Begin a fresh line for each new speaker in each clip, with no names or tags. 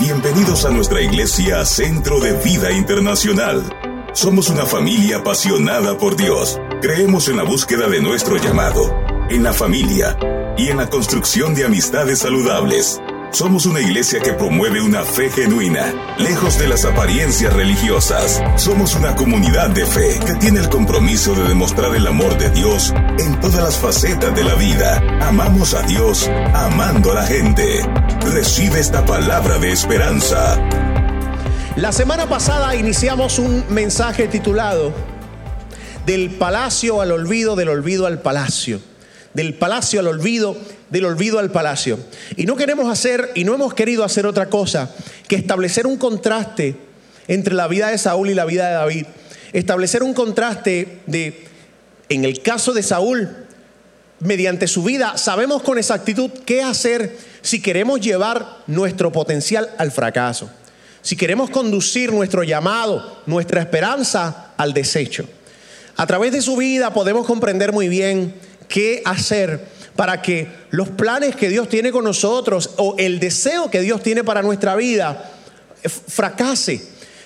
Bienvenidos a nuestra iglesia Centro de Vida Internacional. Somos una familia apasionada por Dios. Creemos en la búsqueda de nuestro llamado, en la familia y en la construcción de amistades saludables. Somos una iglesia que promueve una fe genuina, lejos de las apariencias religiosas. Somos una comunidad de fe que tiene el compromiso de demostrar el amor de Dios en todas las facetas de la vida. Amamos a Dios amando a la gente. Recibe esta palabra de esperanza.
La semana pasada iniciamos un mensaje titulado Del palacio al olvido, del olvido al palacio. Del palacio al olvido, del olvido al palacio. Y no queremos hacer, y no hemos querido hacer otra cosa que establecer un contraste entre la vida de Saúl y la vida de David. Establecer un contraste de, en el caso de Saúl, mediante su vida, sabemos con exactitud qué hacer si queremos llevar nuestro potencial al fracaso, si queremos conducir nuestro llamado, nuestra esperanza al desecho. A través de su vida podemos comprender muy bien qué hacer para que los planes que Dios tiene con nosotros o el deseo que Dios tiene para nuestra vida eh, fracase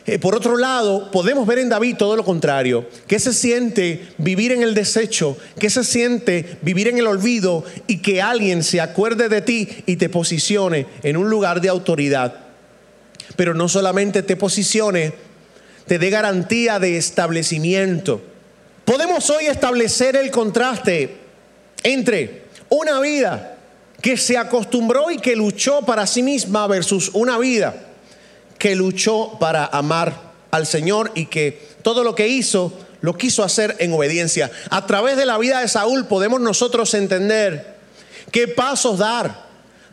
eh, por otro lado, podemos ver en David todo lo contrario, que se siente vivir en el desecho, que se siente vivir en el olvido y que alguien se acuerde de ti y te posicione en un lugar de autoridad. Pero no solamente te posicione, te dé garantía de establecimiento. Podemos hoy establecer el contraste entre una vida que se acostumbró y que luchó para sí misma versus una vida que luchó para amar al Señor y que todo lo que hizo lo quiso hacer en obediencia. A través de la vida de Saúl podemos nosotros entender qué pasos dar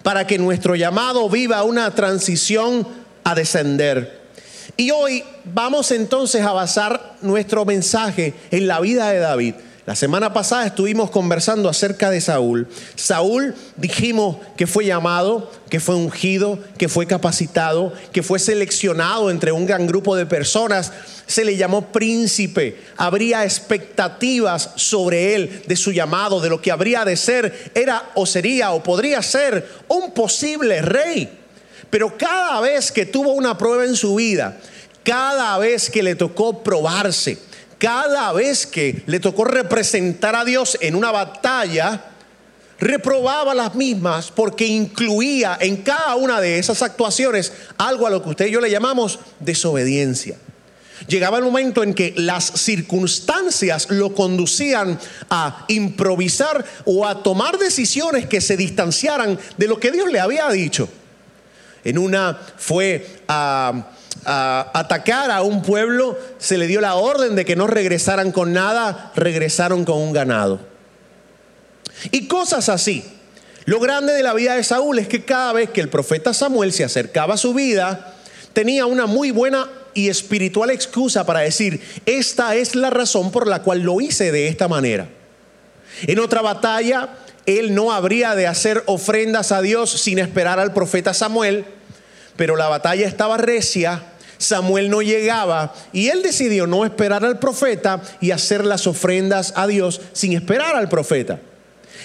para que nuestro llamado viva una transición a descender. Y hoy vamos entonces a basar nuestro mensaje en la vida de David. La semana pasada estuvimos conversando acerca de Saúl. Saúl dijimos que fue llamado, que fue ungido, que fue capacitado, que fue seleccionado entre un gran grupo de personas. Se le llamó príncipe. Habría expectativas sobre él, de su llamado, de lo que habría de ser. Era o sería o podría ser un posible rey. Pero cada vez que tuvo una prueba en su vida, cada vez que le tocó probarse, cada vez que le tocó representar a Dios en una batalla, reprobaba las mismas porque incluía en cada una de esas actuaciones algo a lo que usted y yo le llamamos desobediencia. Llegaba el momento en que las circunstancias lo conducían a improvisar o a tomar decisiones que se distanciaran de lo que Dios le había dicho. En una fue a a atacar a un pueblo, se le dio la orden de que no regresaran con nada, regresaron con un ganado. Y cosas así. Lo grande de la vida de Saúl es que cada vez que el profeta Samuel se acercaba a su vida, tenía una muy buena y espiritual excusa para decir, esta es la razón por la cual lo hice de esta manera. En otra batalla, él no habría de hacer ofrendas a Dios sin esperar al profeta Samuel, pero la batalla estaba recia Samuel no llegaba y él decidió no esperar al profeta y hacer las ofrendas a Dios sin esperar al profeta.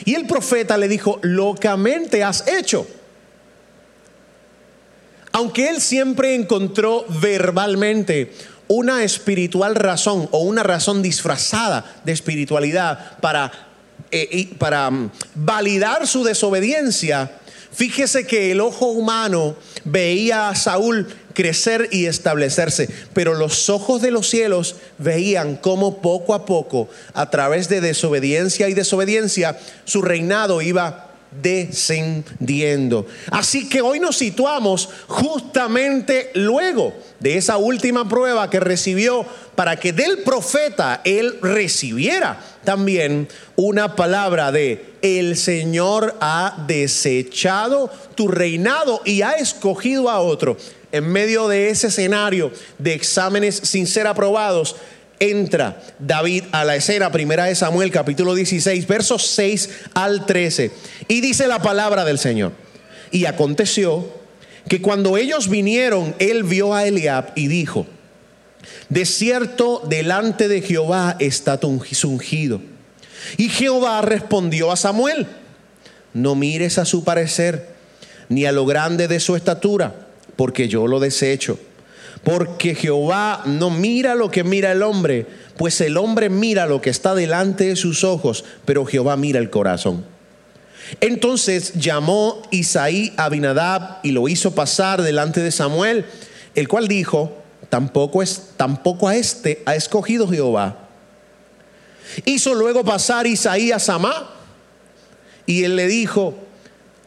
Y el profeta le dijo, locamente has hecho. Aunque él siempre encontró verbalmente una espiritual razón o una razón disfrazada de espiritualidad para, eh, para mm, validar su desobediencia, fíjese que el ojo humano veía a Saúl crecer y establecerse. Pero los ojos de los cielos veían cómo poco a poco, a través de desobediencia y desobediencia, su reinado iba descendiendo. Así que hoy nos situamos justamente luego de esa última prueba que recibió para que del profeta él recibiera también una palabra de el Señor ha desechado tu reinado y ha escogido a otro en medio de ese escenario de exámenes sin ser aprobados, entra David a la escena, primera de Samuel, capítulo 16, versos 6 al 13, y dice la palabra del Señor. Y aconteció que cuando ellos vinieron, él vio a Eliab y dijo, de cierto delante de Jehová está tu ungido. Y Jehová respondió a Samuel, no mires a su parecer, ni a lo grande de su estatura porque yo lo desecho. Porque Jehová no mira lo que mira el hombre, pues el hombre mira lo que está delante de sus ojos, pero Jehová mira el corazón. Entonces llamó Isaí a Abinadab y lo hizo pasar delante de Samuel, el cual dijo, tampoco, es, tampoco a este ha escogido Jehová. Hizo luego pasar Isaí a Samá y él le dijo,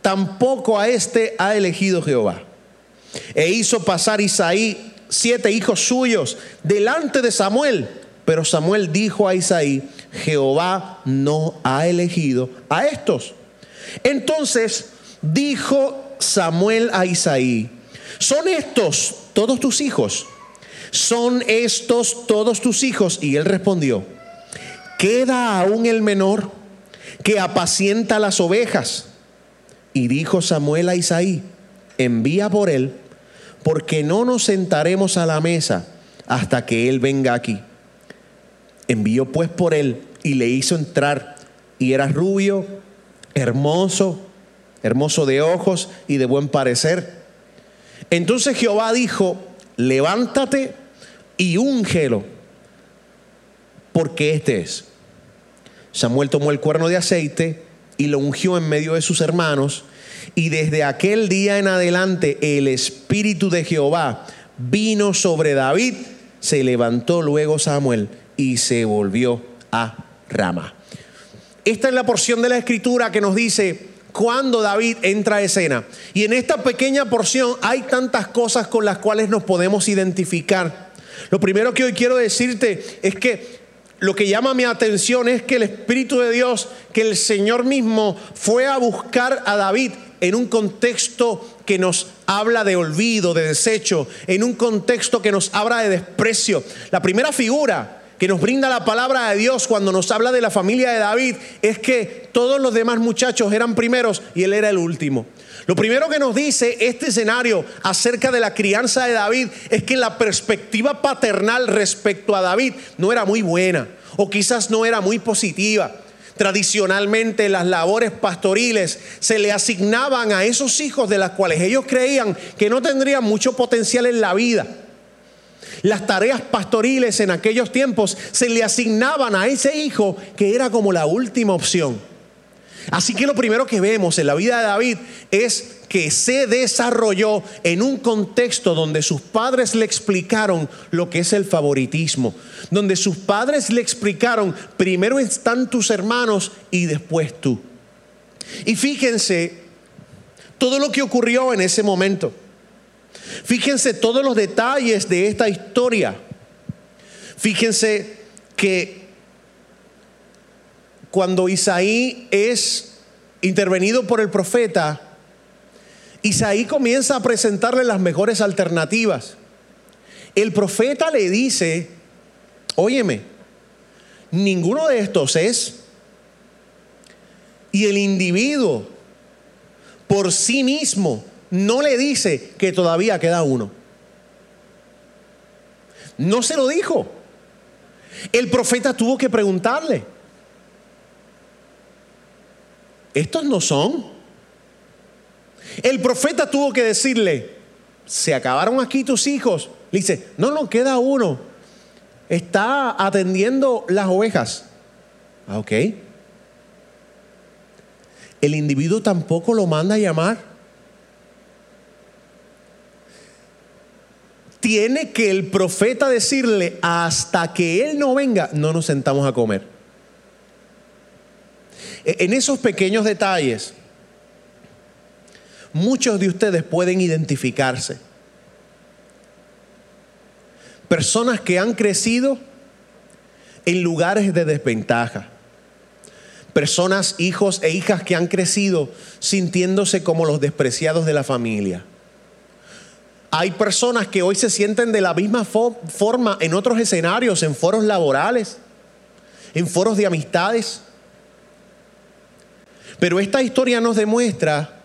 tampoco a este ha elegido Jehová. E hizo pasar Isaí siete hijos suyos delante de Samuel. Pero Samuel dijo a Isaí, Jehová no ha elegido a estos. Entonces dijo Samuel a Isaí, ¿son estos todos tus hijos? ¿Son estos todos tus hijos? Y él respondió, queda aún el menor que apacienta las ovejas. Y dijo Samuel a Isaí, envía por él, porque no nos sentaremos a la mesa hasta que él venga aquí. Envió pues por él y le hizo entrar, y era rubio, hermoso, hermoso de ojos y de buen parecer. Entonces Jehová dijo, levántate y úngelo, porque este es. Samuel tomó el cuerno de aceite y lo ungió en medio de sus hermanos. Y desde aquel día en adelante el Espíritu de Jehová vino sobre David. Se levantó luego Samuel y se volvió a Rama. Esta es la porción de la escritura que nos dice cuando David entra a escena. Y en esta pequeña porción hay tantas cosas con las cuales nos podemos identificar. Lo primero que hoy quiero decirte es que lo que llama mi atención es que el Espíritu de Dios, que el Señor mismo fue a buscar a David en un contexto que nos habla de olvido, de desecho, en un contexto que nos habla de desprecio. La primera figura que nos brinda la palabra de Dios cuando nos habla de la familia de David es que todos los demás muchachos eran primeros y él era el último. Lo primero que nos dice este escenario acerca de la crianza de David es que la perspectiva paternal respecto a David no era muy buena o quizás no era muy positiva. Tradicionalmente las labores pastoriles se le asignaban a esos hijos de las cuales ellos creían que no tendrían mucho potencial en la vida. Las tareas pastoriles en aquellos tiempos se le asignaban a ese hijo que era como la última opción. Así que lo primero que vemos en la vida de David es que se desarrolló en un contexto donde sus padres le explicaron lo que es el favoritismo, donde sus padres le explicaron, primero están tus hermanos y después tú. Y fíjense todo lo que ocurrió en ese momento. Fíjense todos los detalles de esta historia. Fíjense que cuando Isaí es intervenido por el profeta, Isaí comienza a presentarle las mejores alternativas. El profeta le dice, óyeme, ninguno de estos es. Y el individuo por sí mismo no le dice que todavía queda uno. No se lo dijo. El profeta tuvo que preguntarle, ¿estos no son? El profeta tuvo que decirle, ¿se acabaron aquí tus hijos? Le dice, no, no, queda uno. Está atendiendo las ovejas. Ah, ok. El individuo tampoco lo manda a llamar. tiene que el profeta decirle, hasta que él no venga, no nos sentamos a comer. E, en esos pequeños detalles, muchos de ustedes pueden identificarse. Personas que han crecido en lugares de desventaja. Personas, hijos e hijas que han crecido sintiéndose como los despreciados de la familia hay personas que hoy se sienten de la misma forma en otros escenarios, en foros laborales, en foros de amistades. Pero esta historia nos demuestra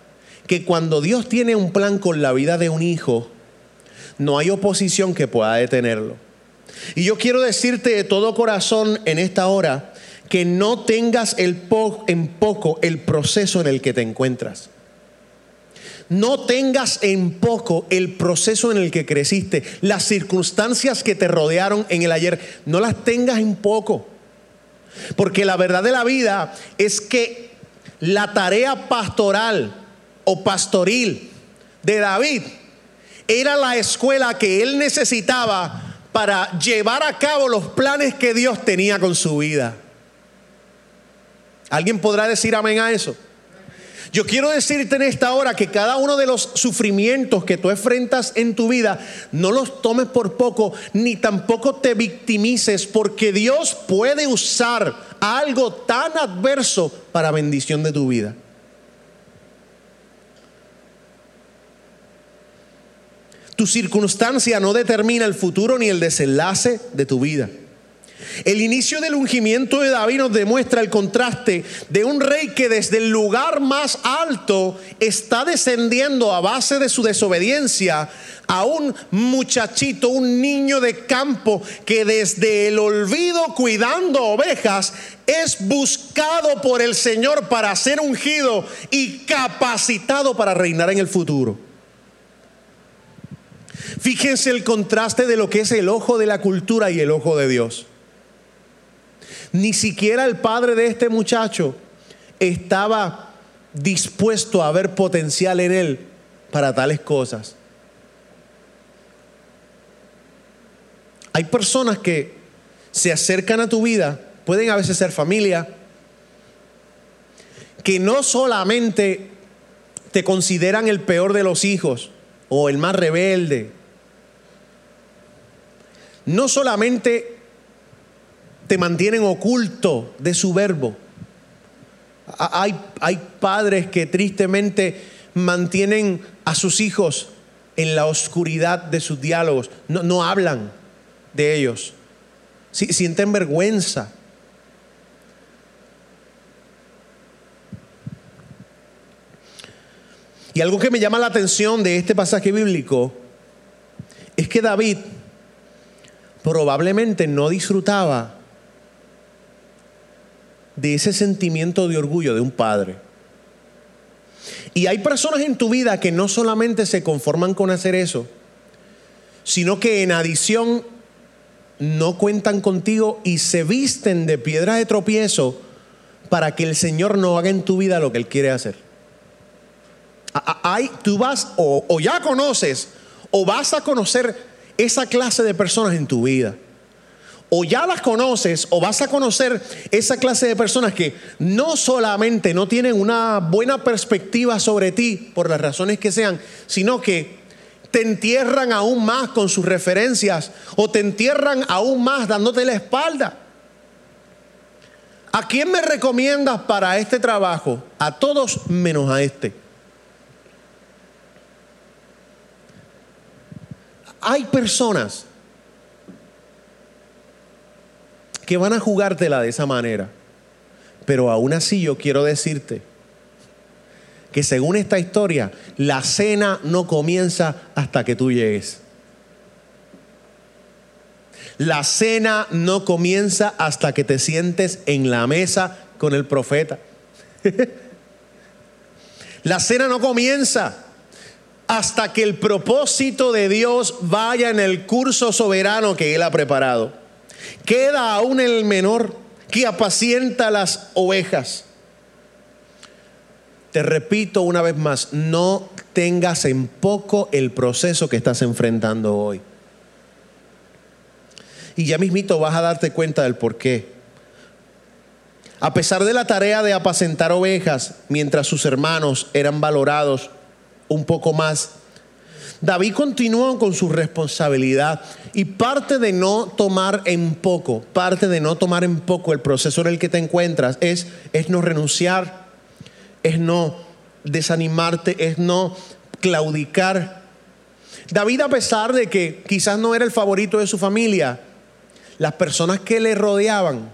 que cuando Dios tiene un plan con la vida de un hijo, no hay oposición que pueda detenerlo. Y yo quiero decirte de todo corazón en esta hora que no tengas en poco el proceso en el que te encuentras. no tengas en poco el proceso en el que creciste, las circunstancias que te rodearon en el ayer, no las tengas en poco. Porque la verdad de la vida es que la tarea pastoral o pastoril de David era la escuela que él necesitaba para llevar a cabo los planes que Dios tenía con su vida. ¿Alguien podrá decir amén a eso? Yo quiero decirte en esta hora que cada uno de los sufrimientos que tú enfrentas en tu vida, no los tomes por poco, ni tampoco te victimices, porque Dios puede usar algo tan adverso para bendición de tu vida. Tu circunstancia no determina el futuro ni el desenlace de tu vida. El inicio del ungimiento de David nos demuestra el contraste de un rey que desde el lugar más alto está descendiendo a base de su desobediencia a un muchachito, un niño de campo que desde el olvido cuidando ovejas es buscado por el Señor para ser ungido y capacitado para reinar en el futuro. Fíjense el contraste de lo que es el ojo de la cultura y el ojo de Dios. Ni siquiera el padre de este muchacho estaba dispuesto a ver potencial en él para tales cosas. Hay personas que se acercan a tu vida, pueden a veces ser familia, que no solamente te consideran el peor de los hijos o el más rebelde, no solamente te mantienen oculto de su verbo. Hay, hay padres que tristemente mantienen a sus hijos en la oscuridad de sus diálogos, no, no hablan de ellos, sienten vergüenza. Y algo que me llama la atención de este pasaje bíblico es que David probablemente no disfrutaba de ese sentimiento de orgullo de un padre. Y hay personas en tu vida que no solamente se conforman con hacer eso, sino que en adición no cuentan contigo y se visten de piedra de tropiezo para que el Señor no haga en tu vida lo que Él quiere hacer. Hay, tú vas o, o ya conoces o vas a conocer esa clase de personas en tu vida o ya las conoces o vas a conocer esa clase de personas que no solamente no tienen una buena perspectiva sobre ti por las razones que sean, sino que te entierran aún más con sus referencias o te entierran aún más dándote la espalda. ¿A quién me recomiendas para este trabajo? A todos menos a este. Hay personas que van a jugártela de esa manera. Pero aún así yo quiero decirte que según esta historia, la cena no comienza hasta que tú llegues. La cena no comienza hasta que te sientes en la mesa con el profeta. la cena no comienza hasta que el propósito de Dios vaya en el curso soberano que Él ha preparado. Queda aún el menor que apacienta las ovejas. Te repito una vez más, no tengas en poco el proceso que estás enfrentando hoy. Y ya mismito vas a darte cuenta del por qué. A pesar de la tarea de apacentar ovejas, mientras sus hermanos eran valorados un poco más, David continuó con su responsabilidad y parte de no tomar en poco, parte de no tomar en poco el proceso en el que te encuentras es, es no renunciar, es no desanimarte, es no claudicar. David a pesar de que quizás no era el favorito de su familia, las personas que le rodeaban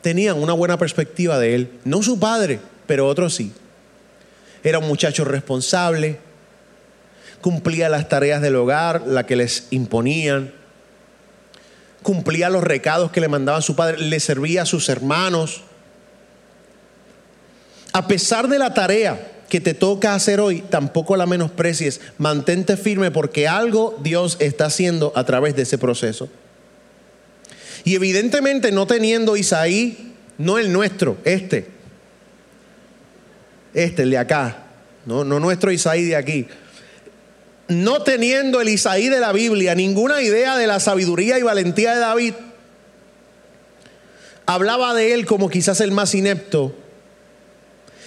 tenían una buena perspectiva de él, no su padre, pero otros sí. Era un muchacho responsable, cumplía las tareas del hogar, la que les imponían, cumplía los recados que le mandaban su padre, le servía a sus hermanos. A pesar de la tarea que te toca hacer hoy, tampoco la menosprecies. Mantente firme porque algo Dios está haciendo a través de ese proceso. Y evidentemente no teniendo Isaí, no el nuestro, este, este, el de acá, no, no nuestro Isaí de aquí. No teniendo el Isaí de la Biblia ninguna idea de la sabiduría y valentía de David, hablaba de él como quizás el más inepto.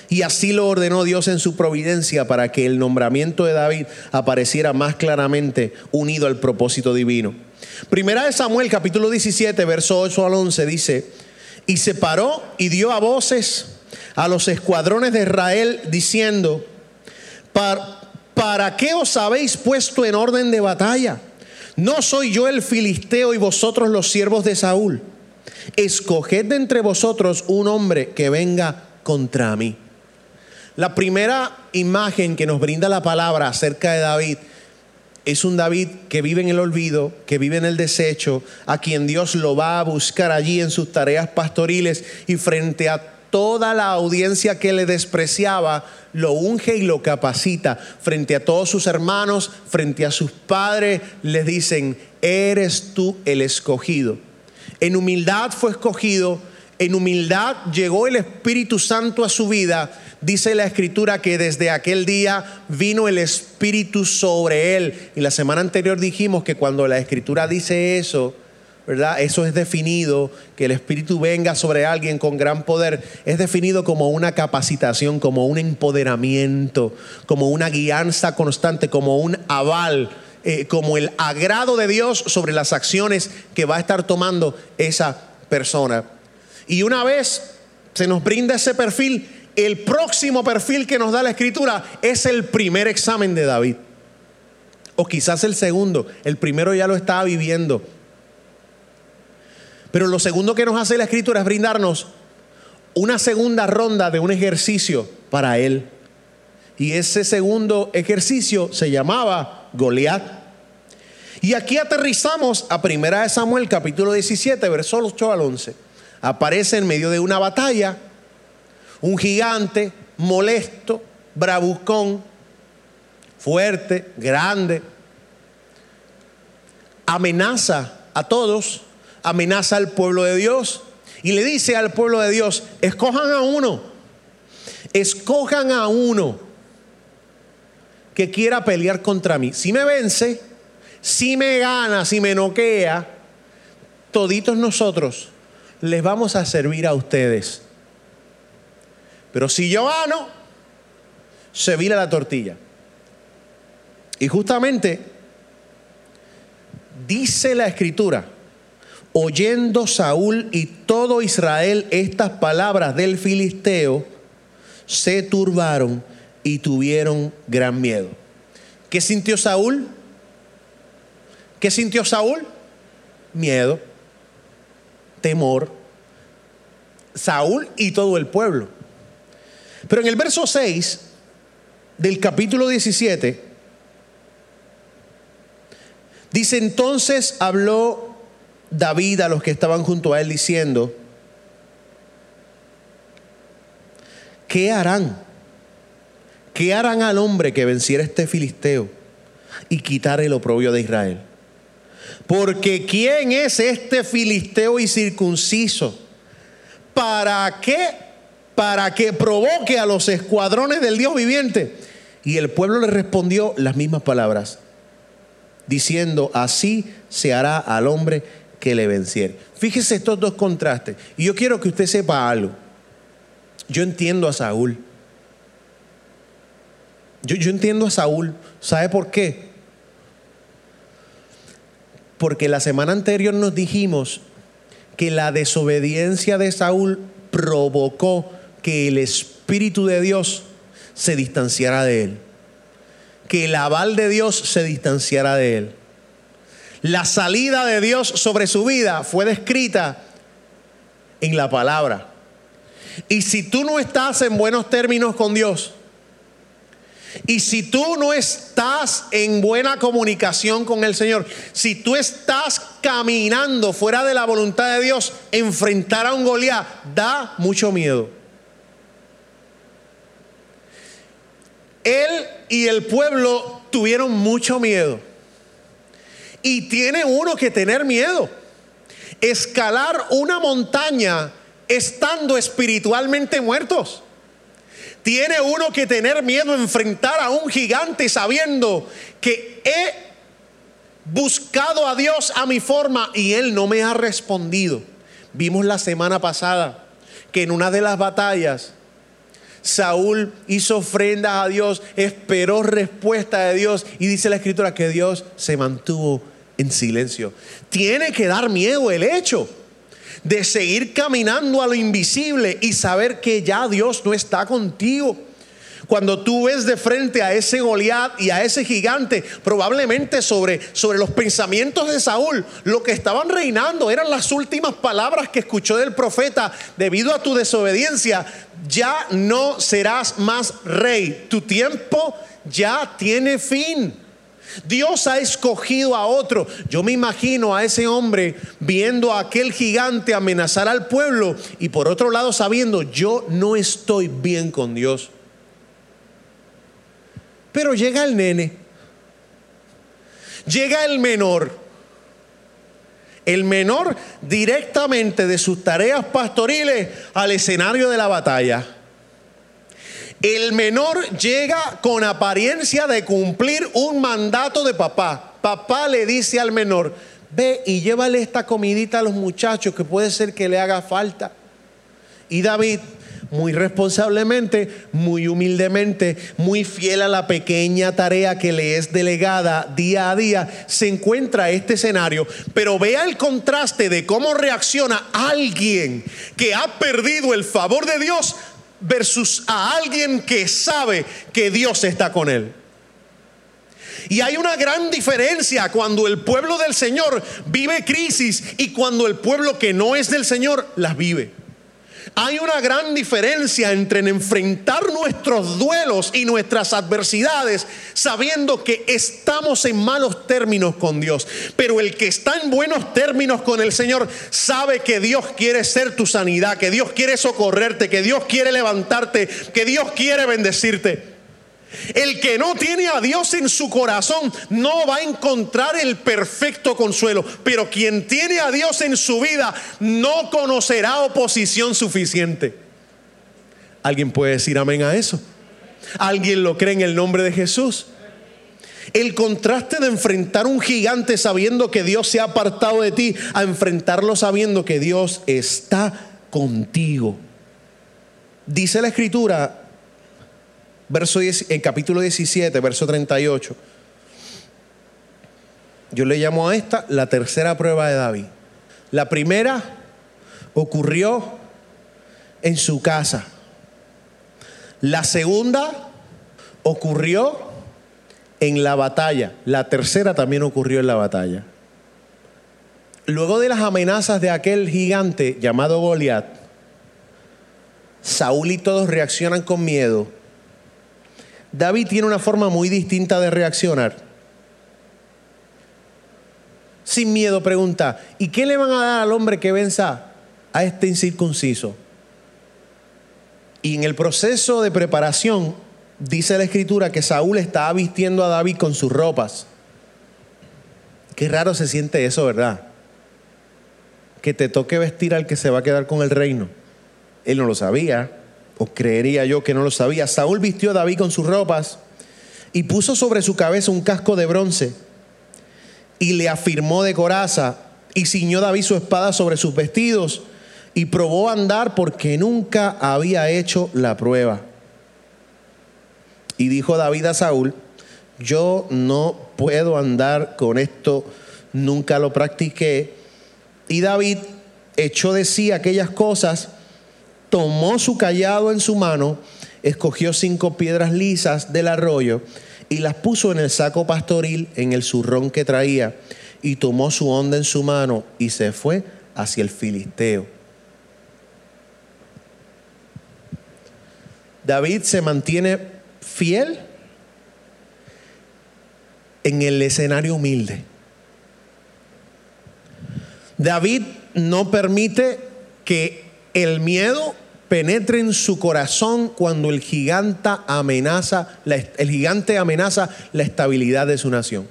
Y así lo ordenó Dios en su providencia para que el nombramiento de David apareciera más claramente unido al propósito divino. Primera de Samuel capítulo 17, verso 8 al 11 dice, y se paró y dio a voces a los escuadrones de Israel diciendo, ¿para, qué os habéis puesto en orden de batalla? ¿No soy yo el filisteo y vosotros los siervos de Saúl? Escoged de entre vosotros un hombre que venga contra mí. La primera imagen que nos brinda la palabra acerca de David es un David que vive en el olvido, que vive en el desecho, a quien Dios lo va a buscar allí en sus tareas pastoriles y frente a toda la audiencia que le despreciaba, lo unge y lo capacita. Frente a todos sus hermanos, frente a sus padres, les dicen, eres tú el escogido. En humildad fue escogido, en humildad llegó el Espíritu Santo a su vida dice la escritura que desde aquel día vino el Espíritu sobre él. Y la semana anterior dijimos que cuando la escritura dice eso, ¿verdad? Eso es definido, que el Espíritu venga sobre alguien con gran poder, es definido como una capacitación, como un empoderamiento, como una guianza constante, como un aval, eh, como el agrado de Dios sobre las acciones que va a estar tomando esa persona. Y una vez se nos brinda ese perfil, el próximo perfil que nos da la escritura es el primer examen de David. O quizás el segundo. El primero ya lo estaba viviendo. Pero lo segundo que nos hace la escritura es brindarnos una segunda ronda de un ejercicio para él. Y ese segundo ejercicio se llamaba Goliat. Y aquí aterrizamos a Primera de Samuel, capítulo 17, versos 8 al 11. Aparece en medio de una batalla un gigante molesto, bravucón, fuerte, grande. Amenaza a todos, amenaza al pueblo de Dios y le dice al pueblo de Dios, escojan a uno, escojan a uno que quiera pelear contra mí. Si me vence, si me gana, si me noquea, toditos nosotros les vamos a servir a ustedes. Pero si yo gano, se vira la tortilla. Y justamente dice la escritura, oyendo Saúl y todo Israel estas palabras del filisteo, se turbaron y tuvieron gran miedo. ¿Qué sintió Saúl? ¿Qué sintió Saúl? Miedo, temor. Saúl y todo el pueblo. Pero en el verso 6 del capítulo 17, dice entonces habló David a los que estaban junto a él diciendo, ¿qué harán? ¿Qué harán al hombre que venciera este filisteo y quitar el oprobio de Israel? Porque ¿quién es este filisteo y circunciso? ¿Para qué para que provoque a los escuadrones del Dios viviente. Y el pueblo le respondió las mismas palabras, diciendo, así se hará al hombre que le venciere. Fíjese estos dos contrastes. Y yo quiero que usted sepa algo. Yo entiendo a Saúl. Yo entiendo a Saúl. ¿Sabe por qué? Porque la semana anterior nos dijimos que la desobediencia de Saúl provocó que el Espíritu de Dios se distanciara de él. Que el aval de Dios se distanciara de él. La salida de Dios sobre su vida fue descrita en la palabra. Y si tú no estás en buenos términos con Dios, y si tú no estás en buena comunicación con el Señor, si tú estás caminando fuera de la voluntad de Dios, enfrentar a un Goliat da mucho miedo. Él y el pueblo tuvieron mucho miedo. Y tiene uno que tener miedo. Escalar una montaña estando espiritualmente muertos. Tiene uno que tener miedo enfrentar a un gigante sabiendo que he buscado a Dios a mi forma y Él no me ha respondido. Vimos la semana pasada que en una de las batallas Saúl hizo ofrendas a Dios, esperó respuesta de Dios y dice la escritura que Dios se mantuvo en silencio. Tiene que dar miedo el hecho de seguir caminando a lo invisible y saber que ya Dios no está contigo. Cuando tú ves de frente a ese Goliat y a ese gigante, probablemente sobre, sobre los pensamientos de Saúl, lo que estaban reinando eran las últimas palabras que escuchó del profeta. Debido a tu desobediencia, ya no serás más rey. Tu tiempo ya tiene fin. Dios ha escogido a otro. Yo me imagino a ese hombre viendo a aquel gigante amenazar al pueblo y por otro lado sabiendo, yo no estoy bien con Dios. Pero llega el nene, llega el menor, el menor directamente de sus tareas pastoriles al escenario de la batalla. El menor llega con apariencia de cumplir un mandato de papá. Papá le dice al menor, ve y llévale esta comidita a los muchachos que puede ser que le haga falta. Y David muy responsablemente, muy humildemente, muy fiel a la pequeña tarea que le es delegada día a día, se encuentra este escenario. Pero vea el contraste de cómo reacciona alguien que ha perdido el favor de Dios versus a alguien que sabe que Dios está con él. Y hay una gran diferencia cuando el pueblo del Señor vive crisis y cuando el pueblo que no es del Señor las vive. Hay una gran diferencia entre enfrentar nuestros duelos y nuestras adversidades sabiendo que estamos en malos términos con Dios. Pero el que está en buenos términos con el Señor sabe que Dios quiere ser tu sanidad, que Dios quiere socorrerte, que Dios quiere levantarte, que Dios quiere bendecirte. El que no tiene a Dios en su corazón no va a encontrar el perfecto consuelo, pero quien tiene a Dios en su vida no conocerá oposición suficiente. ¿Alguien puede decir amén a eso? ¿Alguien lo cree en el nombre de Jesús? El contraste de enfrentar un gigante sabiendo que Dios se ha apartado de ti a enfrentarlo sabiendo que Dios está contigo. Dice la escritura verso en capítulo 17, verso 38. Yo le llamo a esta la tercera prueba de David. La primera ocurrió en su casa. La segunda ocurrió en la batalla. La tercera también ocurrió en la batalla. Luego de las amenazas de aquel gigante llamado Goliat, Saúl y todos reaccionan con miedo David tiene una forma muy distinta de reaccionar. Sin miedo pregunta, ¿y qué le van a dar al hombre que venza a este incircunciso? Y en el proceso de preparación dice la escritura que Saúl estaba vistiendo a David con sus ropas. Qué raro se siente eso, ¿verdad? Que te toque vestir al que se va a quedar con el reino. Él no lo sabía o creería yo que no lo sabía, Saúl vistió a David con sus ropas y puso sobre su cabeza un casco de bronce y le afirmó de coraza y ciñó David su espada sobre sus vestidos y probó a andar porque nunca había hecho la prueba. Y dijo David a Saúl, yo no puedo andar con esto, nunca lo practiqué. Y David echó de sí aquellas cosas tomó su callado en su mano, escogió cinco piedras lisas del arroyo y las puso en el saco pastoril en el zurrón que traía y tomó su onda en su mano y se fue hacia el filisteo. David se mantiene fiel en el escenario humilde. David no permite que el miedo penetre en su corazón cuando el gigante amenaza la estabilidad de su nación.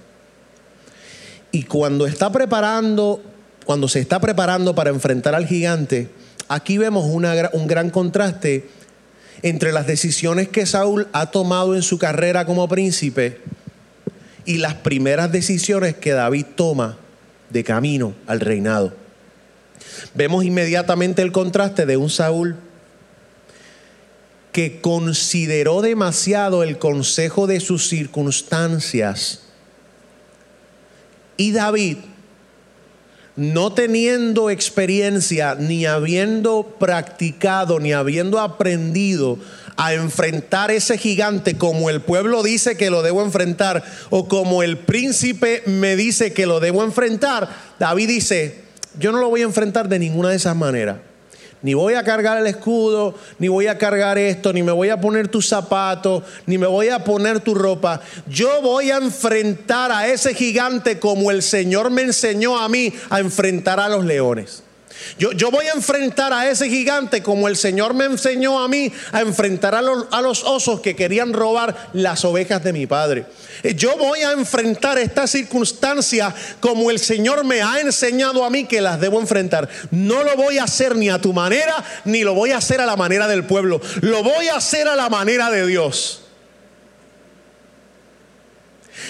Y cuando está preparando, cuando se está preparando para enfrentar al gigante, aquí vemos un gran contraste entre las decisiones que Saúl ha tomado en su carrera como príncipe y las primeras decisiones que David toma de camino al reinado. Vemos inmediatamente el contraste de un Saúl que consideró demasiado el consejo de sus circunstancias y David, no teniendo experiencia, ni habiendo practicado, ni habiendo aprendido a enfrentar ese gigante como el pueblo dice que lo debo enfrentar o como el príncipe me dice que lo debo enfrentar, David dice, yo no lo voy a enfrentar de ninguna de esas maneras. Ni voy a cargar el escudo, ni voy a cargar esto, ni me voy a poner tus zapatos, ni me voy a poner tu ropa. Yo voy a enfrentar a ese gigante como el Señor me enseñó a mí a enfrentar a los leones. Yo, voy a enfrentar a ese gigante como el Señor me enseñó a mí a enfrentar a los, a los osos que querían robar las ovejas de mi padre. Eh, yo voy a enfrentar esta circunstancia como el Señor me ha enseñado a mí que las debo enfrentar. No lo voy a hacer ni a tu manera, ni lo voy a hacer a la manera del pueblo. Lo voy a hacer a la manera de Dios.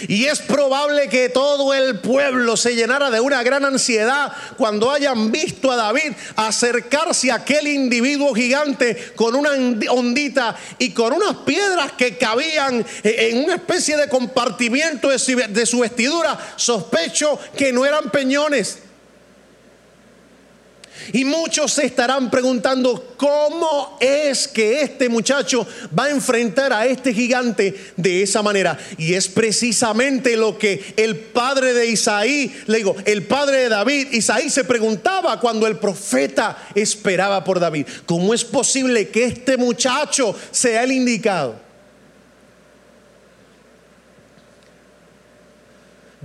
Y es probable que todo el pueblo se llenara de una gran ansiedad cuando hayan visto a David acercarse a aquel individuo gigante con una ondita y con unas piedras que cabían en una especie de compartimiento de su vestidura. Sospecho que no eran peñones y muchos se estarán preguntando, ¿cómo es que este muchacho va a enfrentar a este gigante de esa manera? Y es precisamente lo que el padre de Isaí, le digo, el padre de David, Isaí se preguntaba cuando el profeta esperaba por David, ¿cómo es posible que este muchacho sea el indicado?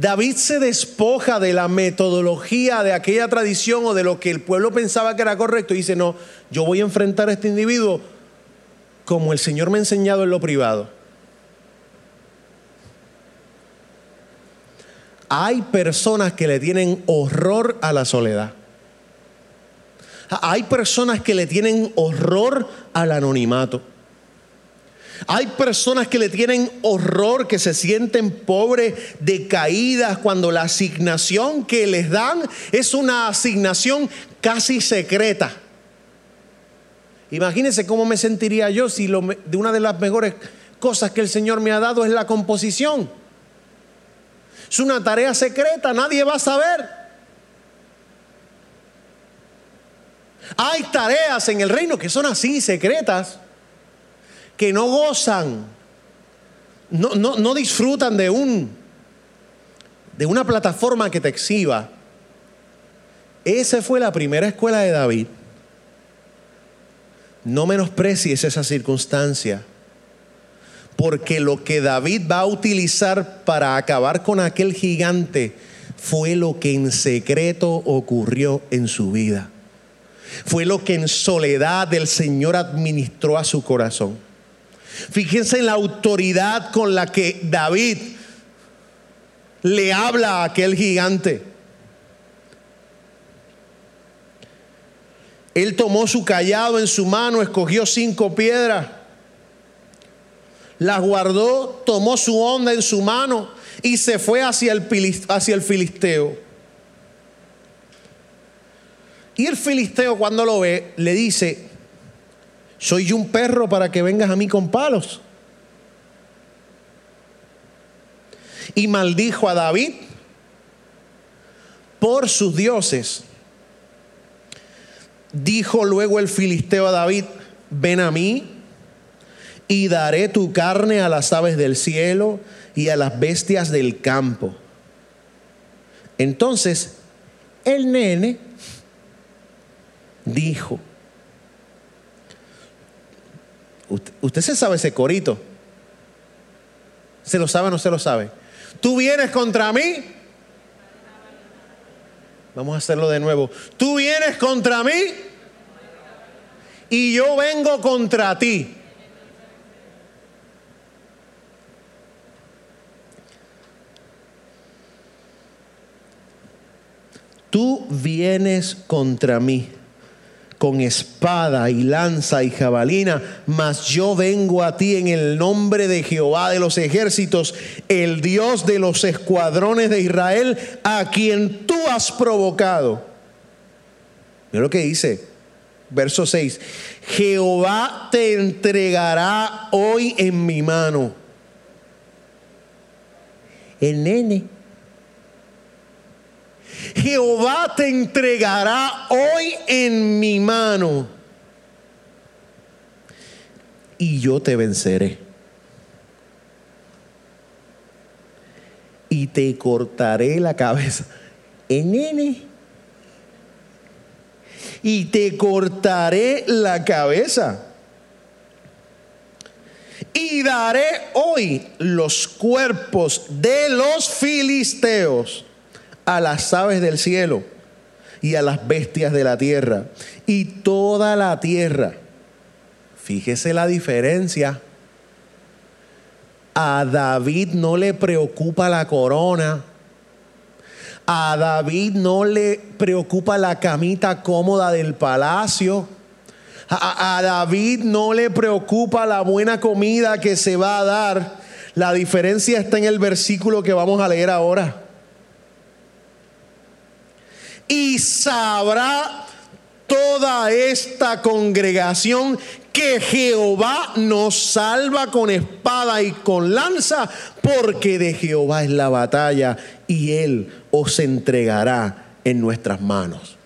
David se despoja de la metodología de aquella tradición o de lo que el pueblo pensaba que era correcto y dice, no, yo voy a enfrentar a este individuo como el Señor me ha enseñado en lo privado. Hay personas que le tienen horror a la soledad. Hay personas que le tienen horror al anonimato. Hay personas que le tienen horror, que se sienten pobres, decaídas, cuando la asignación que les dan es una asignación casi secreta. Imagínense cómo me sentiría yo si de una de las mejores cosas que el Señor me ha dado es la composición. Es una tarea secreta, nadie va a saber. Hay tareas en el reino que son así secretas que no gozan, no, no, disfrutan de, un, de una plataforma que te exhiba. Esa fue la primera escuela de David. No menosprecies esa circunstancia, porque lo que David va a utilizar para acabar con aquel gigante fue lo que en secreto ocurrió en su vida. Fue lo que en soledad el Señor administró a su corazón. Fíjense en la autoridad con la que David le habla a aquel gigante. Él tomó su callado en su mano, escogió cinco piedras, las guardó, tomó su onda en su mano y se fue hacia el, hacia el filisteo. Y el filisteo cuando lo ve le dice, soy yo un perro para que vengas a mí con palos. Y maldijo a David por sus dioses. Dijo luego el filisteo a David, ven a mí y daré tu carne a las aves del cielo y a las bestias del campo. Entonces, el nene dijo, Usted, se sabe ese corito. ¿Se lo sabe o no se lo sabe? Tú vienes contra mí. Vamos a hacerlo de nuevo. Tú vienes contra mí y yo vengo contra ti. Tú vienes contra mí con espada y lanza y jabalina, mas yo vengo a ti en el nombre de Jehová de los ejércitos, el Dios de los escuadrones de Israel, a quien tú has provocado. Mira lo que dice, verso 6, Jehová te entregará hoy en mi mano. El nene Jehová te entregará hoy en mi mano y yo te venceré. Y te cortaré la cabeza. En nene. Y te cortaré la cabeza. Y daré hoy los cuerpos de los filisteos a las aves del cielo y a las bestias de la tierra. Y toda la tierra, fíjese la diferencia, a David no le preocupa la corona. A David no le preocupa la camita cómoda del palacio. A, David no le preocupa la buena comida que se va a dar. La diferencia está en el versículo que vamos a leer ahora y sabrá toda esta congregación que Jehová nos salva con espada y con lanza, porque de Jehová es la batalla y Él os entregará en nuestras manos.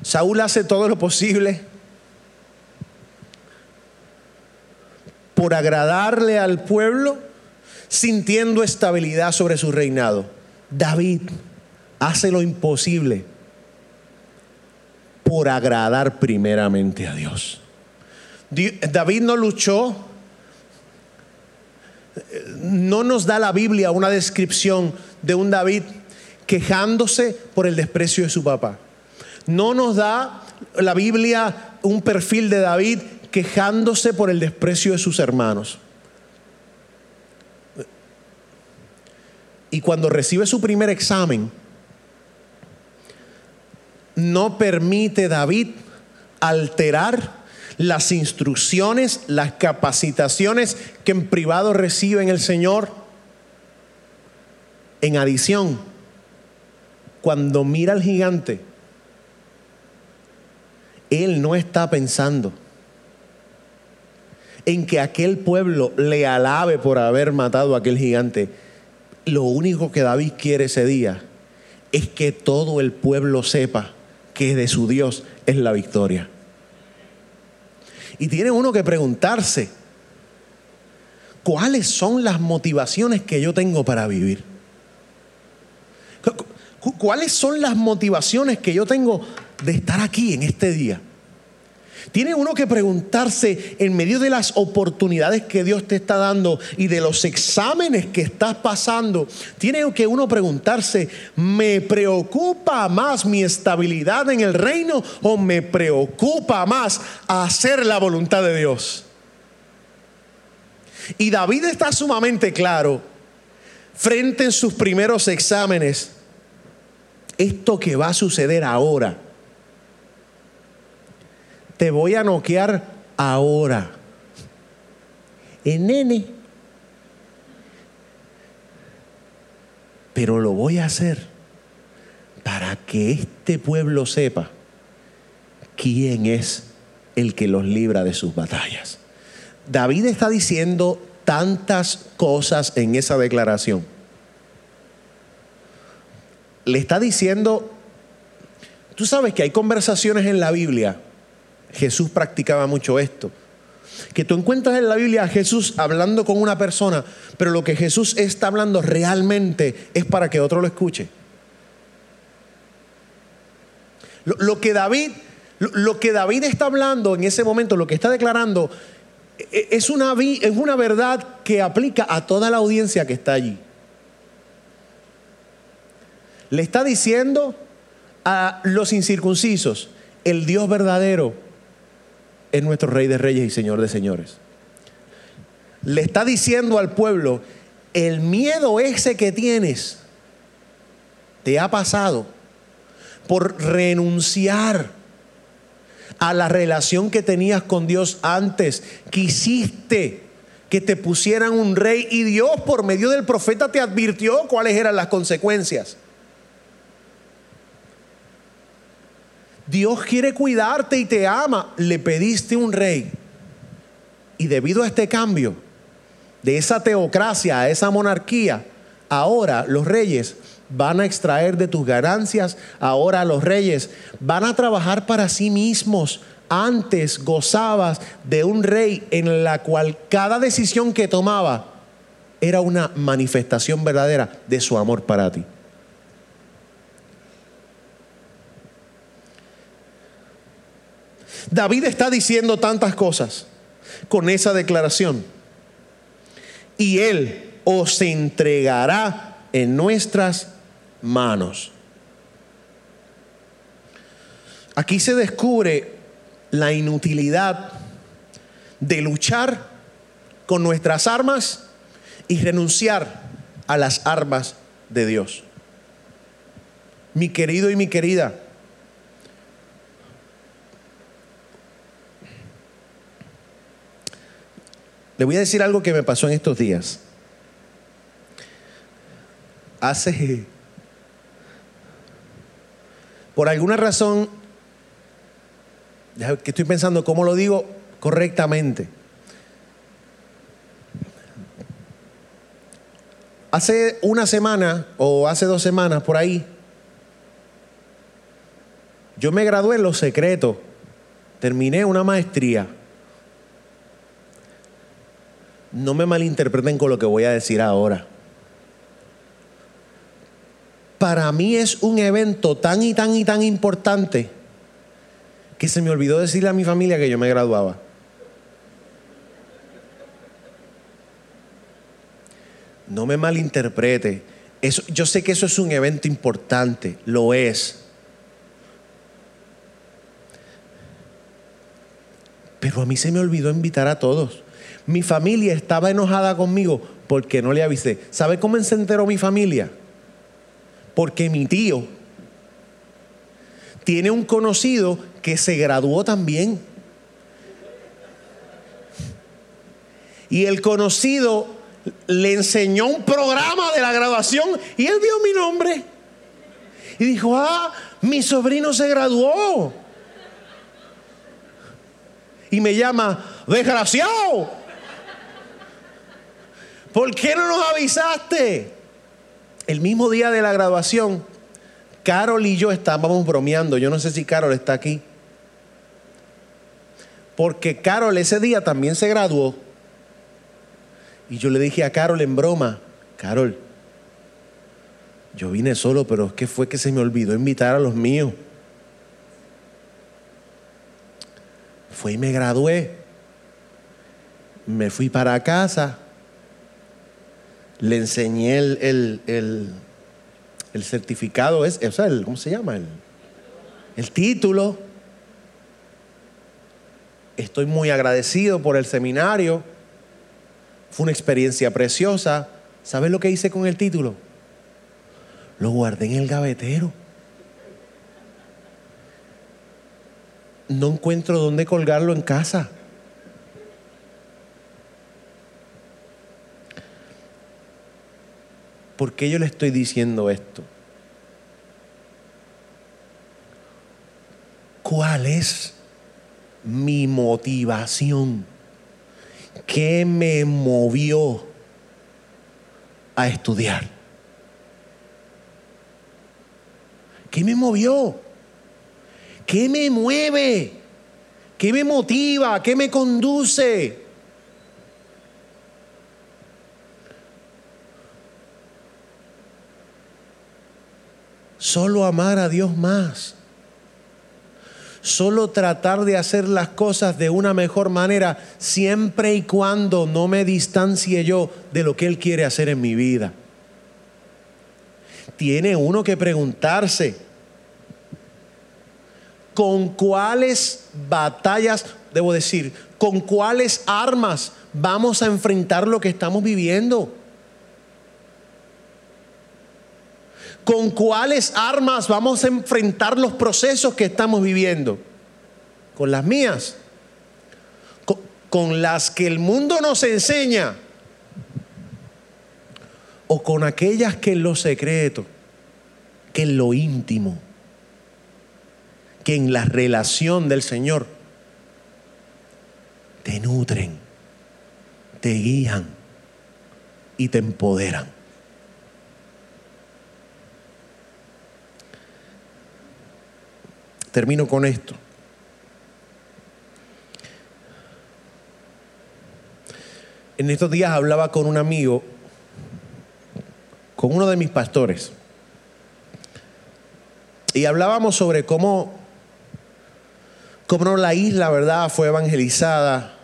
Saúl hace todo lo posible por agradarle al pueblo sintiendo estabilidad sobre su reinado. David hace lo imposible por agradar primeramente a Dios. David no luchó, no nos da la Biblia una descripción de un David quejándose por el desprecio de su papá. No nos da la Biblia un perfil de David quejándose por el desprecio de sus hermanos. Y cuando recibe su primer examen, no permite David alterar las instrucciones, las capacitaciones que en privado recibe en el Señor. En adición, cuando mira al gigante, él no está pensando en que aquel pueblo le alabe por haber matado a aquel gigante lo único que David quiere ese día es que todo el pueblo sepa que de su Dios es la victoria. Y tiene uno que preguntarse, ¿cuáles son las motivaciones que yo tengo para vivir? ¿Cuáles son las motivaciones que yo tengo de estar aquí en este día? Tiene uno que preguntarse en medio de las oportunidades que Dios te está dando y de los exámenes que estás pasando. Tiene que uno preguntarse, ¿me preocupa más mi estabilidad en el reino o me preocupa más hacer la voluntad de Dios? Y David está sumamente claro frente en sus primeros exámenes. Esto que va a suceder ahora te voy a noquear ahora. En nene. Pero lo voy a hacer para que este pueblo sepa quién es el que los libra de sus batallas. David está diciendo tantas cosas en esa declaración. Le está diciendo, tú sabes que hay conversaciones en la Biblia Jesús practicaba mucho esto. Que tú encuentras en la Biblia a Jesús hablando con una persona, pero lo que Jesús está hablando realmente es para que otro lo escuche. Lo, que David, lo, que David está hablando en ese momento, lo que está declarando, e, es una, es una verdad que aplica a toda la audiencia que está allí. Le está diciendo a los incircuncisos, el Dios verdadero es nuestro Rey de Reyes y Señor de Señores. Le está diciendo al pueblo, el miedo ese que tienes te ha pasado por renunciar a la relación que tenías con Dios antes. Quisiste que te pusieran un rey y Dios por medio del profeta te advirtió cuáles eran las consecuencias. Dios quiere cuidarte y te ama. Le pediste un rey. Y debido a este cambio, de esa teocracia a esa monarquía, ahora los reyes van a extraer de tus ganancias, ahora los reyes van a trabajar para sí mismos. Antes gozabas de un rey en la cual cada decisión que tomaba era una manifestación verdadera de su amor para ti. David está diciendo tantas cosas con esa declaración. Y Él os entregará en nuestras manos. Aquí se descubre la inutilidad de luchar con nuestras armas y renunciar a las armas de Dios. Mi querido y mi querida, Le voy a decir algo que me pasó en estos días. Hace, por alguna razón, que estoy pensando cómo lo digo correctamente. Hace una semana o hace dos semanas por ahí, yo me gradué en los secretos, terminé una maestría no me malinterpreten con lo que voy a decir ahora. Para mí es un evento tan y tan y tan importante que se me olvidó decirle a mi familia que yo me graduaba. No me malinterprete. Yo sé que eso es un evento importante, lo es. Pero a mí se me olvidó invitar a todos. Mi familia estaba enojada conmigo porque no le avisé. ¿Sabe cómo se enteró mi familia? Porque mi tío tiene un conocido que se graduó también. Y el conocido le enseñó un programa de la graduación y él vio mi nombre. Y dijo, ah, mi sobrino se graduó. Y me llama, desgraciado, ¿Por qué no nos avisaste? El mismo día de la graduación, Carol y yo estábamos bromeando. Yo no sé si Carol está aquí. Porque Carol ese día también se graduó. Y yo le dije a Carol en broma, Carol, yo vine solo, pero es que fue que se me olvidó invitar a los míos. Fui y me gradué. Me fui para casa le enseñé el, el, certificado, es, o sea, ¿cómo se llama? El, el título. Estoy muy agradecido por el seminario. Fue una experiencia preciosa. ¿Sabes lo que hice con el título? Lo guardé en el gavetero. No encuentro dónde colgarlo en casa. ¿Por qué yo le estoy diciendo esto? ¿Cuál es mi motivación? ¿Qué me movió a estudiar? ¿Qué me movió? ¿Qué me mueve? ¿Qué me motiva? ¿Qué me conduce? Solo amar a Dios más. Solo tratar de hacer las cosas de una mejor manera siempre y cuando no me distancie yo de lo que Él quiere hacer en mi vida. tiene uno que preguntarse, ¿con cuáles batallas, debo decir, con cuáles armas vamos a enfrentar lo que estamos viviendo? ¿Con cuáles armas vamos a enfrentar los procesos que estamos viviendo? ¿Con las mías? ¿Con, las que el mundo nos enseña? ¿O con aquellas que en lo secreto, que en lo íntimo, que en la relación del Señor te nutren, te guían y te empoderan? Termino con esto. En estos días hablaba con un amigo, con uno de mis pastores, y hablábamos sobre cómo, cómo la isla, ¿verdad?, fue evangelizada.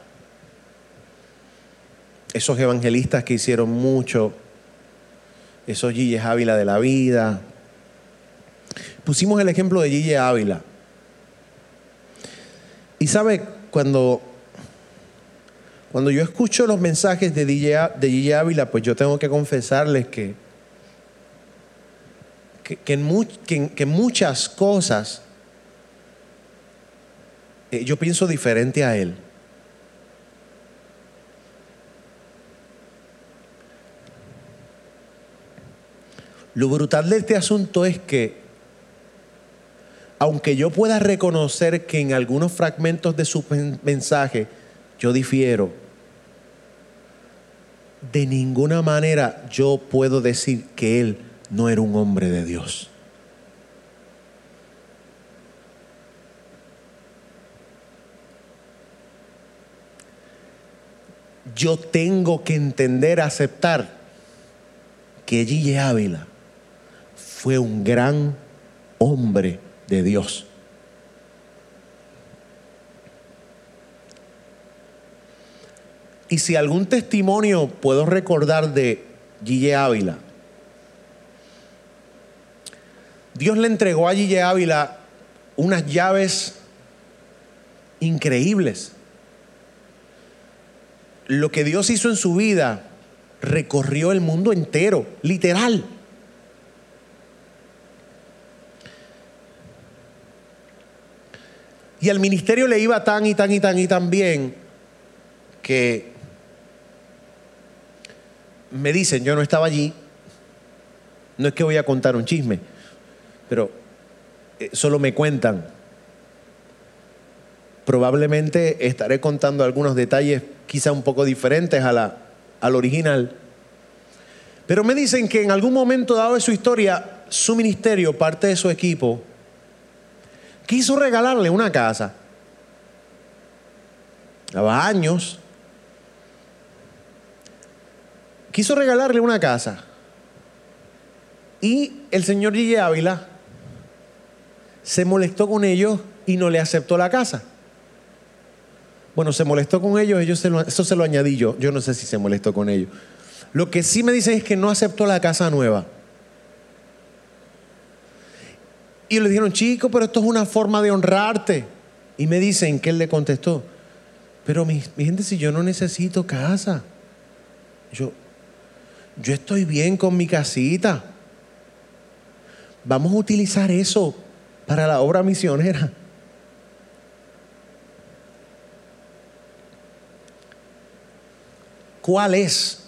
Esos evangelistas que hicieron mucho, esos Gille Ávila de la vida. Pusimos el ejemplo de Gille Ávila. Y sabe, cuando, cuando yo escucho los mensajes de DJ, de Ávila, pues yo tengo que confesarles que, que, en, muchas cosas eh, yo pienso diferente a él. Lo brutal de este asunto es que aunque yo pueda reconocer que en algunos fragmentos de su mensaje yo difiero, de ninguna manera yo puedo decir que él no era un hombre de Dios. Yo tengo que entender, aceptar que Gille Ávila fue un gran hombre de Dios. Y si algún testimonio puedo recordar de Gille Ávila, Dios le entregó a Gille Ávila unas llaves increíbles. Lo que Dios hizo en su vida recorrió el mundo entero, literal. Y al ministerio le iba tan y tan y tan y tan bien que me dicen, yo no estaba allí, no es que voy a contar un chisme, pero eh, solo me cuentan. Probablemente estaré contando algunos detalles quizá un poco diferentes a la, al original. Pero me dicen que en algún momento dado de su historia, su ministerio, parte de su equipo, quiso regalarle una casa. Llevaba años. Quiso regalarle una casa. Y el señor Gille Ávila se molestó con ellos y no le aceptó la casa. Bueno, se molestó con ellos, ellos eso se lo añadí yo. Yo no sé si se molestó con ellos. Lo que sí me dicen es que no aceptó la casa nueva. Y le dijeron, chico, pero esto es una forma de honrarte. Y me dicen que él le contestó, pero mi, gente, si yo no necesito casa, yo, yo estoy bien con mi casita. Vamos a utilizar eso para la obra misionera. ¿Cuál es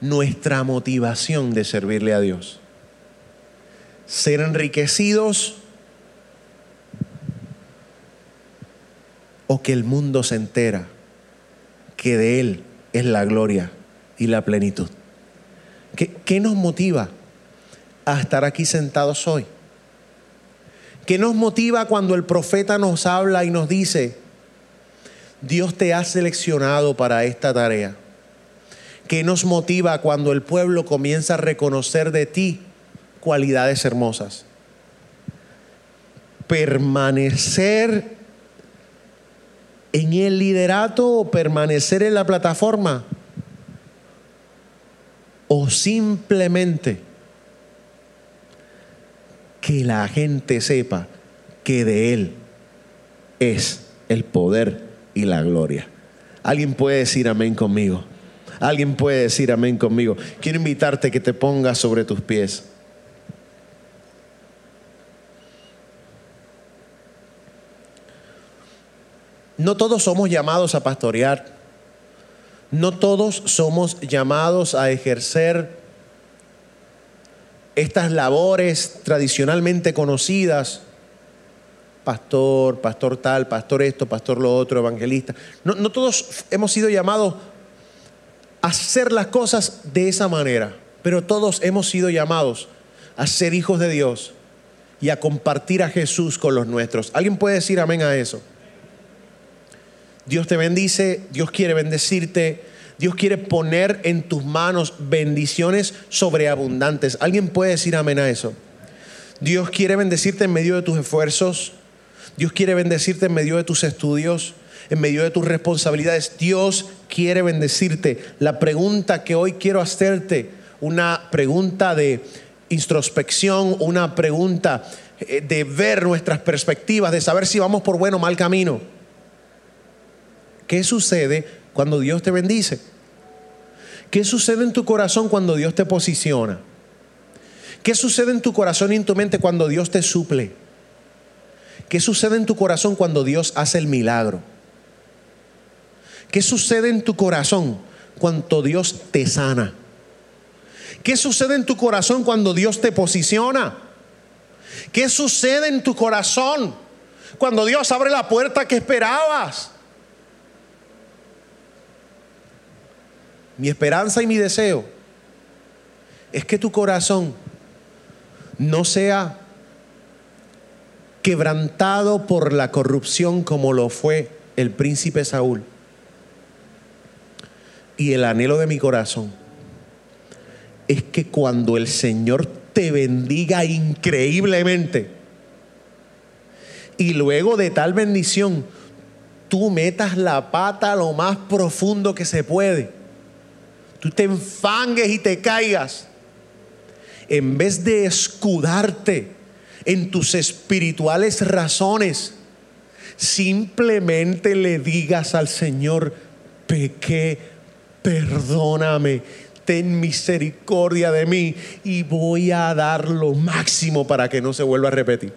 nuestra motivación de servirle a Dios? Ser enriquecidos o que el mundo se entera que de Él es la gloria y la plenitud. ¿Qué, qué nos motiva a estar aquí sentados hoy? ¿Qué nos motiva cuando el profeta nos habla y nos dice, Dios te ha seleccionado para esta tarea? ¿Qué nos motiva cuando el pueblo comienza a reconocer de ti cualidades hermosas. Permanecer en el liderato o permanecer en la plataforma o simplemente que la gente sepa que de Él es el poder y la gloria. Alguien puede decir amén conmigo. Alguien puede decir amén conmigo. Quiero invitarte que te pongas sobre tus pies. No todos somos llamados a pastorear. No todos somos llamados a ejercer estas labores tradicionalmente conocidas. Pastor, pastor tal, pastor esto, pastor lo otro, evangelista. No, no todos hemos sido llamados a hacer las cosas de esa manera, pero todos hemos sido llamados a ser hijos de Dios y a compartir a Jesús con los nuestros. ¿Alguien puede decir amén a eso? Dios te bendice, Dios quiere bendecirte, Dios quiere poner en tus manos bendiciones sobreabundantes. ¿Alguien puede decir amén a eso? Dios quiere bendecirte en medio de tus esfuerzos, Dios quiere bendecirte en medio de tus estudios, en medio de tus responsabilidades. Dios quiere bendecirte. La pregunta que hoy quiero hacerte, una pregunta de introspección, una pregunta eh, de ver nuestras perspectivas, de saber si vamos por buen o mal camino. ¿Qué sucede cuando Dios te bendice? ¿Qué sucede en tu corazón cuando Dios te posiciona? ¿Qué sucede en tu corazón y en tu mente cuando Dios te suple? ¿Qué sucede en tu corazón cuando Dios hace el milagro? ¿Qué sucede en tu corazón cuando Dios te sana? ¿Qué sucede en tu corazón cuando Dios te posiciona? ¿Qué sucede en tu corazón cuando Dios abre la puerta que esperabas? Mi esperanza y mi deseo es que tu corazón no sea quebrantado por la corrupción como lo fue el príncipe Saúl. Y el anhelo de mi corazón es que cuando el Señor te bendiga increíblemente y luego de tal bendición tú metas la pata lo más profundo que se puede tú te enfangues y te caigas, en vez de escudarte en tus espirituales razones, simplemente le digas al Señor, pequé, perdóname, ten misericordia de mí y voy a dar lo máximo para que no se vuelva a repetir.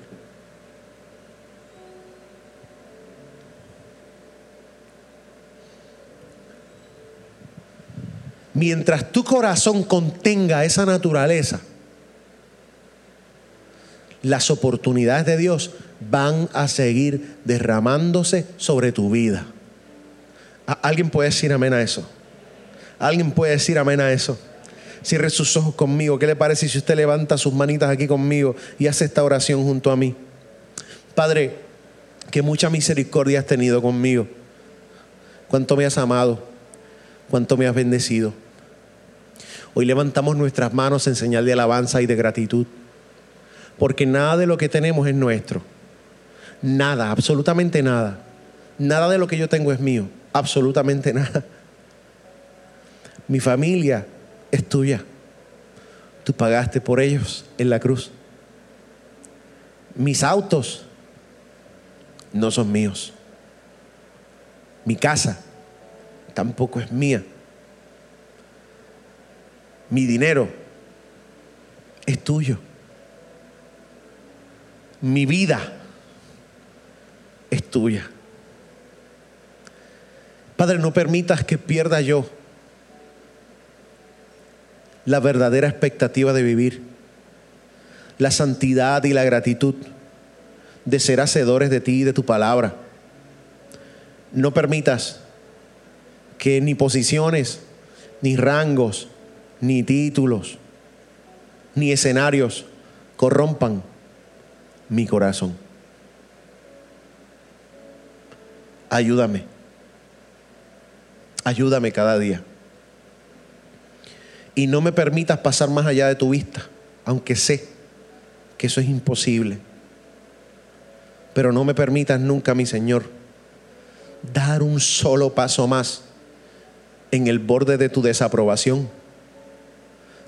Mientras tu corazón contenga esa naturaleza, las oportunidades de Dios van a seguir derramándose sobre tu vida. ¿Alguien puede decir amén a eso? ¿Alguien puede decir amén a eso? Cierre sus ojos conmigo. ¿Qué le parece si usted levanta sus manitas aquí conmigo y hace esta oración junto a mí? Padre, que mucha misericordia has tenido conmigo. Cuánto me has amado. Cuánto me has bendecido. Hoy levantamos nuestras manos en señal de alabanza y de gratitud, porque nada de lo que tenemos es nuestro. Nada, absolutamente nada. Nada de lo que yo tengo es mío, absolutamente nada. Mi familia es tuya. Tú pagaste por ellos en la cruz. Mis autos no son míos. Mi casa tampoco es mía mi dinero es tuyo. Mi vida es tuya. Padre, no permitas que pierda yo la verdadera expectativa de vivir, la santidad y la gratitud de ser hacedores de ti y de tu palabra. No permitas que ni posiciones, ni rangos, ni títulos, ni escenarios corrompan mi corazón. Ayúdame. Ayúdame cada día. Y no me permitas pasar más allá de tu vista, aunque sé que eso es imposible. Pero no me permitas nunca, mi Señor, dar un solo paso más en el borde de tu desaprobación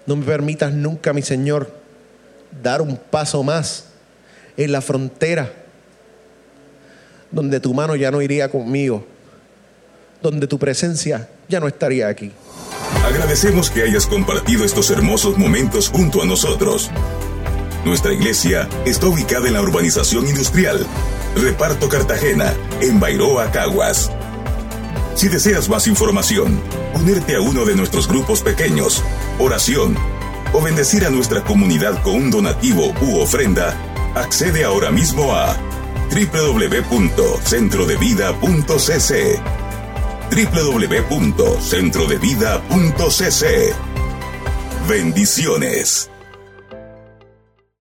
no me permitas nunca, mi Señor, dar un paso más en la frontera, donde tu mano ya no iría conmigo, donde tu presencia ya no estaría aquí.
Agradecemos que hayas compartido estos hermosos momentos junto a nosotros. Nuestra iglesia está ubicada en la urbanización industrial, Reparto Cartagena, en Bairoa, Caguas. Si deseas más información, unirte a uno de nuestros grupos pequeños, oración o bendecir a nuestra comunidad con un donativo u ofrenda, accede ahora mismo a www.centrodevida.cc www.centrodevida.cc Bendiciones.